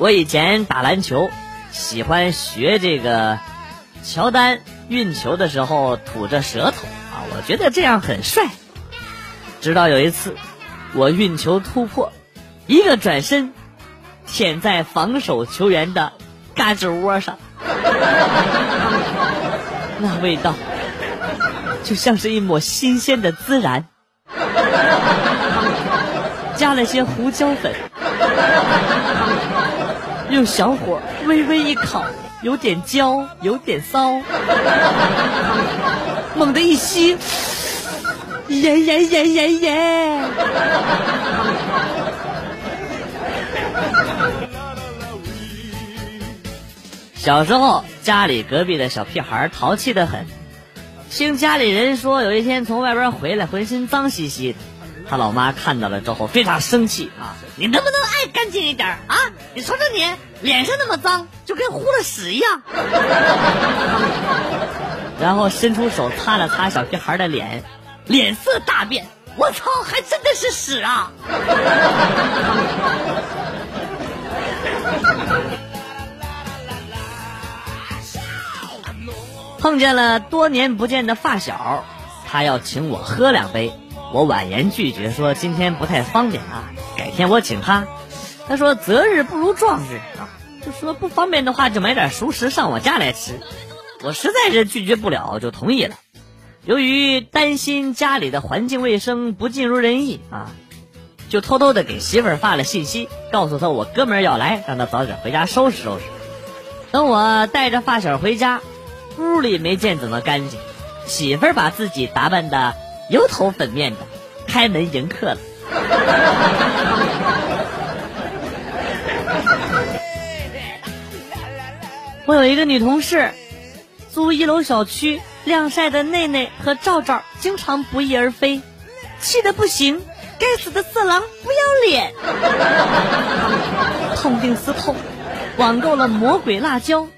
我以前打篮球，喜欢学这个乔丹运球的时候吐着舌头啊，我觉得这样很帅。直到有一次，我运球突破，一个转身，舔在防守球员的胳肢窝上，那味道就像是一抹新鲜的孜然，加了些胡椒粉。用小火微微一烤，有点焦，有点骚，猛地一吸，耶耶耶耶耶！小时候，家里隔壁的小屁孩淘气的很，听家里人说，有一天从外边回来，浑身脏兮兮的。他老妈看到了之后非常生气啊！你能不能爱干净一点啊？你瞅瞅你脸上那么脏，就跟糊了屎一样。然后伸出手擦了擦小屁孩的脸，脸色大变。我操，还真的是屎啊！碰见了多年不见的发小，他要请我喝两杯。我婉言拒绝说：“今天不太方便啊，改天我请他。”他说：“择日不如撞日啊，就说不方便的话就买点熟食上我家来吃。”我实在是拒绝不了，就同意了。由于担心家里的环境卫生不尽如人意啊，就偷偷的给媳妇儿发了信息，告诉他我哥们儿要来，让他早点回家收拾收拾。等我带着发小回家，屋里没见怎么干净，媳妇儿把自己打扮的。油头粉面的，开门迎客了。我有一个女同事，租一楼小区晾晒的内内和罩罩经常不翼而飞，气得不行。该死的色狼，不要脸！痛定思痛，网购了魔鬼辣椒，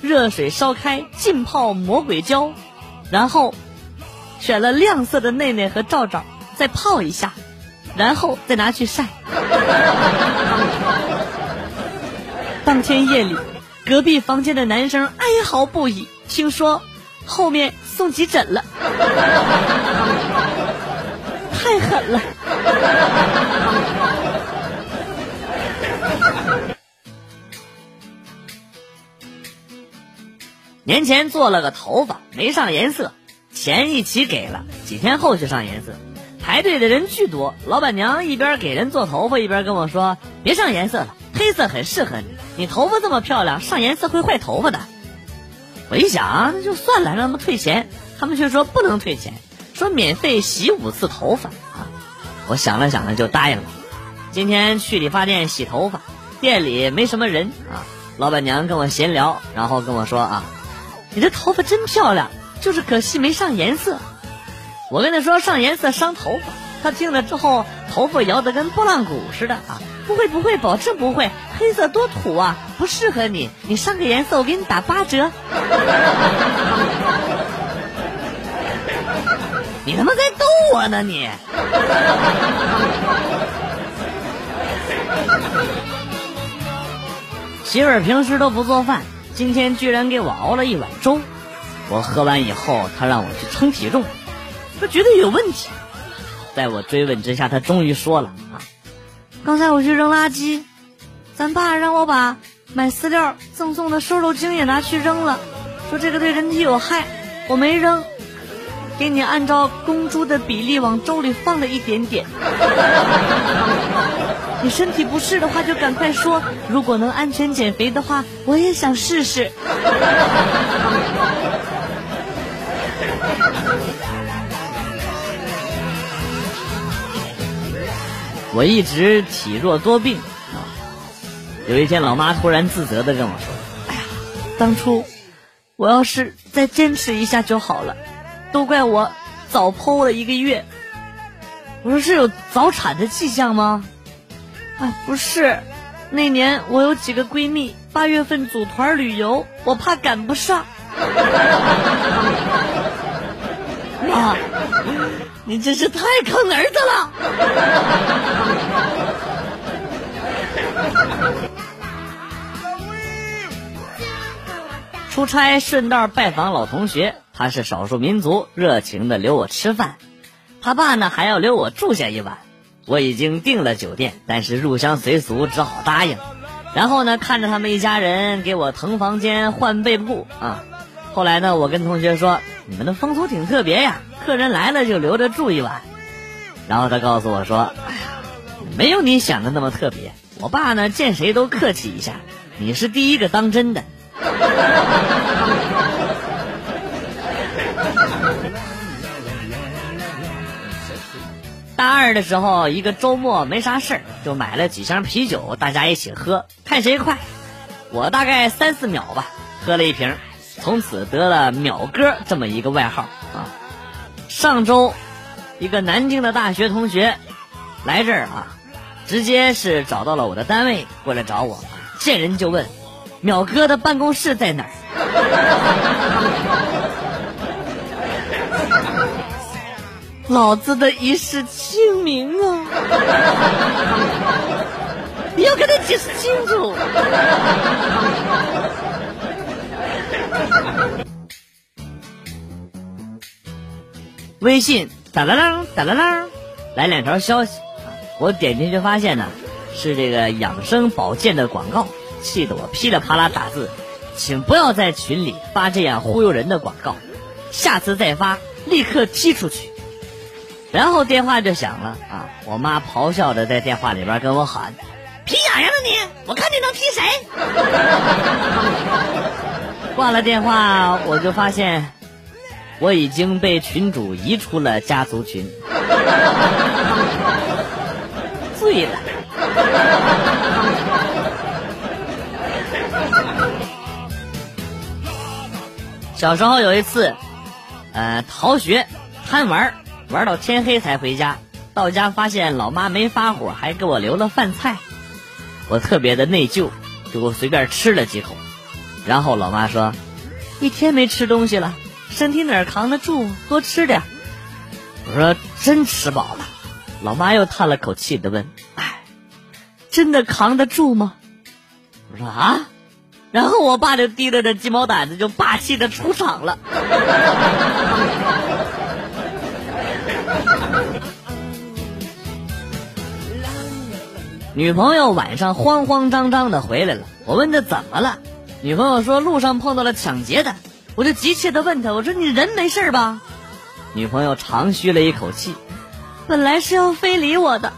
热水烧开，浸泡魔鬼椒，然后。选了亮色的内内和罩罩，再泡一下，然后再拿去晒。当天夜里，隔壁房间的男生哀嚎不已，听说后面送急诊了，太狠了。年前做了个头发，没上颜色。钱一起给了，几天后去上颜色，排队的人巨多。老板娘一边给人做头发，一边跟我说：“别上颜色了，黑色很适合你。你头发这么漂亮，上颜色会坏头发的。”我一想，那就算了，让他们退钱。他们却说不能退钱，说免费洗五次头发啊。我想了想呢，就答应了。今天去理发店洗头发，店里没什么人啊。老板娘跟我闲聊，然后跟我说：“啊，你这头发真漂亮。”就是可惜没上颜色，我跟他说上颜色伤头发，他听了之后头发摇得跟拨浪鼓似的啊！不会不会，保证不会，黑色多土啊，不适合你，你上个颜色我给你打八折。你他妈在逗我呢你！媳妇儿平时都不做饭，今天居然给我熬了一碗粥。我喝完以后，他让我去称体重，说觉得有问题。在我追问之下，他终于说了啊，刚才我去扔垃圾，咱爸让我把买饲料赠送的瘦肉精也拿去扔了，说这个对人体有害，我没扔，给你按照公猪的比例往粥里放了一点点。你身体不适的话就赶快说，如果能安全减肥的话，我也想试试。我一直体弱多病啊！有一天，老妈突然自责的跟我说：“哎呀，当初我要是再坚持一下就好了，都怪我早剖了一个月。”我说：“是有早产的迹象吗？”啊，不是，那年我有几个闺蜜八月份组团旅游，我怕赶不上。啊。你真是太坑儿子了！出差顺道拜访老同学，他是少数民族，热情的留我吃饭。他爸呢还要留我住下一晚。我已经订了酒店，但是入乡随俗，只好答应。然后呢，看着他们一家人给我腾房间、换被铺啊。后来呢，我跟同学说：“你们的风俗挺特别呀，客人来了就留着住一晚。”然后他告诉我说：“哎呀，没有你想的那么特别。我爸呢，见谁都客气一下，你是第一个当真的。”大二的时候，一个周末没啥事儿，就买了几箱啤酒，大家一起喝，看谁快。我大概三四秒吧，喝了一瓶，从此得了“秒哥”这么一个外号啊。上周，一个南京的大学同学来这儿啊，直接是找到了我的单位，过来找我，见人就问：“淼哥的办公室在哪儿？” 老子的一世清明啊！你要跟他解释清楚。微信哒啦啦哒啦啦，来两条消息，我点进去发现呢，是这个养生保健的广告，气得我噼里啪啦打字，请不要在群里发这样忽悠人的广告，下次再发立刻踢出去。然后电话就响了啊！我妈咆哮着在电话里边跟我喊：“皮痒痒的你，我看你能踢谁？”挂了电话，我就发现我已经被群主移出了家族群，醉了。小时候有一次，呃，逃学贪玩。玩到天黑才回家，到家发现老妈没发火，还给我留了饭菜，我特别的内疚，就随便吃了几口。然后老妈说：“一天没吃东西了，身体哪扛得住？多吃点。”我说：“真吃饱了。”老妈又叹了口气的问：“哎，真的扛得住吗？”我说：“啊。”然后我爸就提着这鸡毛掸子就霸气的出场了。女朋友晚上慌慌张张的回来了，我问她怎么了，女朋友说路上碰到了抢劫的，我就急切的问她，我说你人没事吧？女朋友长吁了一口气，本来是要非礼我的，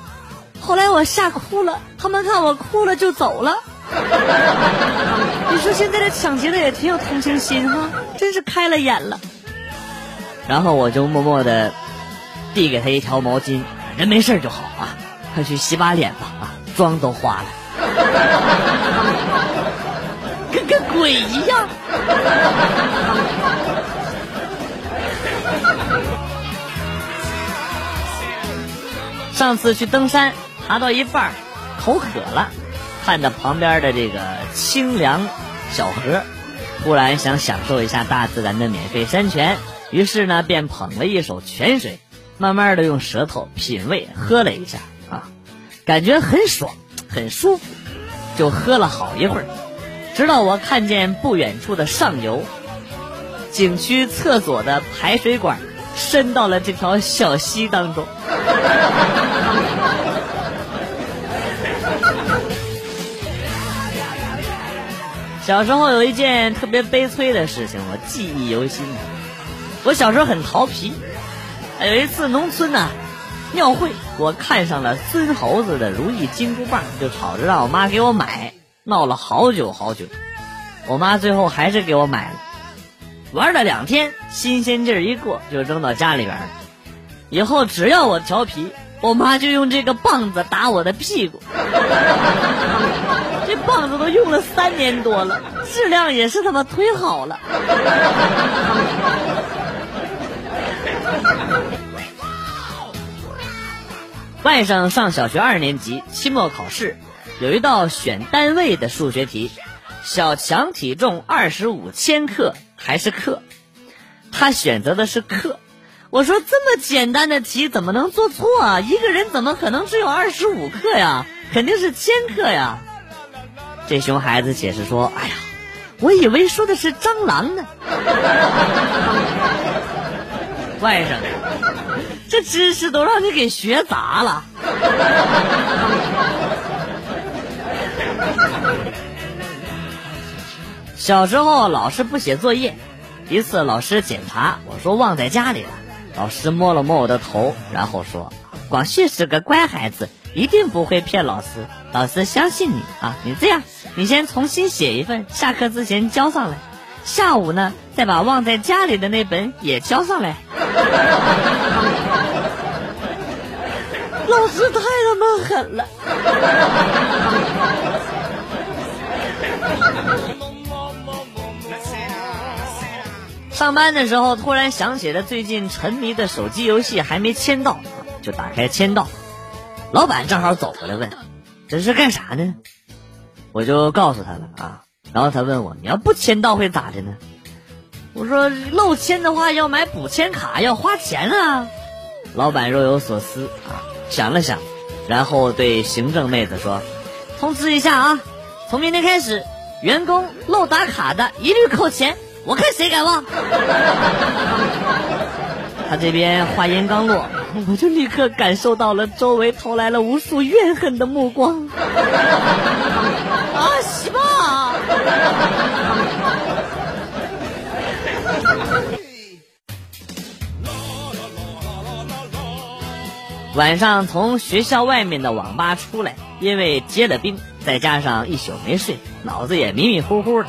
后来我吓哭了，他们看我哭了就走了。你说现在这抢劫的也挺有同情心哈，真是开了眼了。然后我就默默的。递给他一条毛巾，人没事就好啊，快去洗把脸吧啊，妆都花了，跟个鬼一样。上次去登山，爬到一半口渴了，看着旁边的这个清凉小河，忽然想享受一下大自然的免费山泉，于是呢便捧了一手泉水。慢慢的用舌头品味，喝了一下啊，感觉很爽，很舒服，就喝了好一会儿，直到我看见不远处的上游，景区厕所的排水管伸到了这条小溪当中。小时候有一件特别悲催的事情，我记忆犹新。我小时候很调皮。有一次农村呢，庙会，我看上了孙猴子的如意金箍棒，就吵着让我妈给我买，闹了好久好久，我妈最后还是给我买了。玩了两天，新鲜劲儿一过，就扔到家里边了。以后只要我调皮，我妈就用这个棒子打我的屁股。这棒子都用了三年多了，质量也是他妈忒好了。外甥上小学二年级，期末考试有一道选单位的数学题，小强体重二十五千克还是克？他选择的是克。我说这么简单的题怎么能做错啊？一个人怎么可能只有二十五克呀？肯定是千克呀！这熊孩子解释说：“哎呀，我以为说的是蟑螂呢。外甥，这知识都让你给学杂了。小时候老师不写作业，一次老师检查，我说忘在家里了。老师摸了摸我的头，然后说：“广旭是个乖孩子，一定不会骗老师，老师相信你啊。你这样，你先重新写一份，下课之前交上来。”下午呢，再把忘在家里的那本也交上来。老师太他妈狠了！上班的时候突然想起了最近沉迷的手机游戏还没签到，就打开签到。老板正好走过来问：“这是干啥呢？”我就告诉他了啊。然后他问我：“你要不签到会咋的呢？”我说：“漏签的话要买补签卡，要花钱啊。”老板若有所思啊，想了想，然后对行政妹子说：“通知一下啊，从明天开始，员工漏打卡的一律扣钱，我看谁敢忘。”他这边话音刚落，我就立刻感受到了周围投来了无数怨恨的目光。啊，西吧！晚上从学校外面的网吧出来，因为结了冰，再加上一宿没睡，脑子也迷迷糊糊的，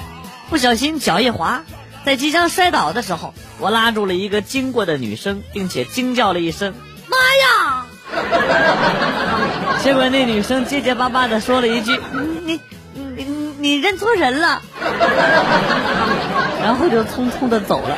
不小心脚一滑，在即将摔倒的时候，我拉住了一个经过的女生，并且惊叫了一声：“妈呀！”结果那女生结结巴巴的说了一句：“你。”你你认错人了，然后就匆匆的走了。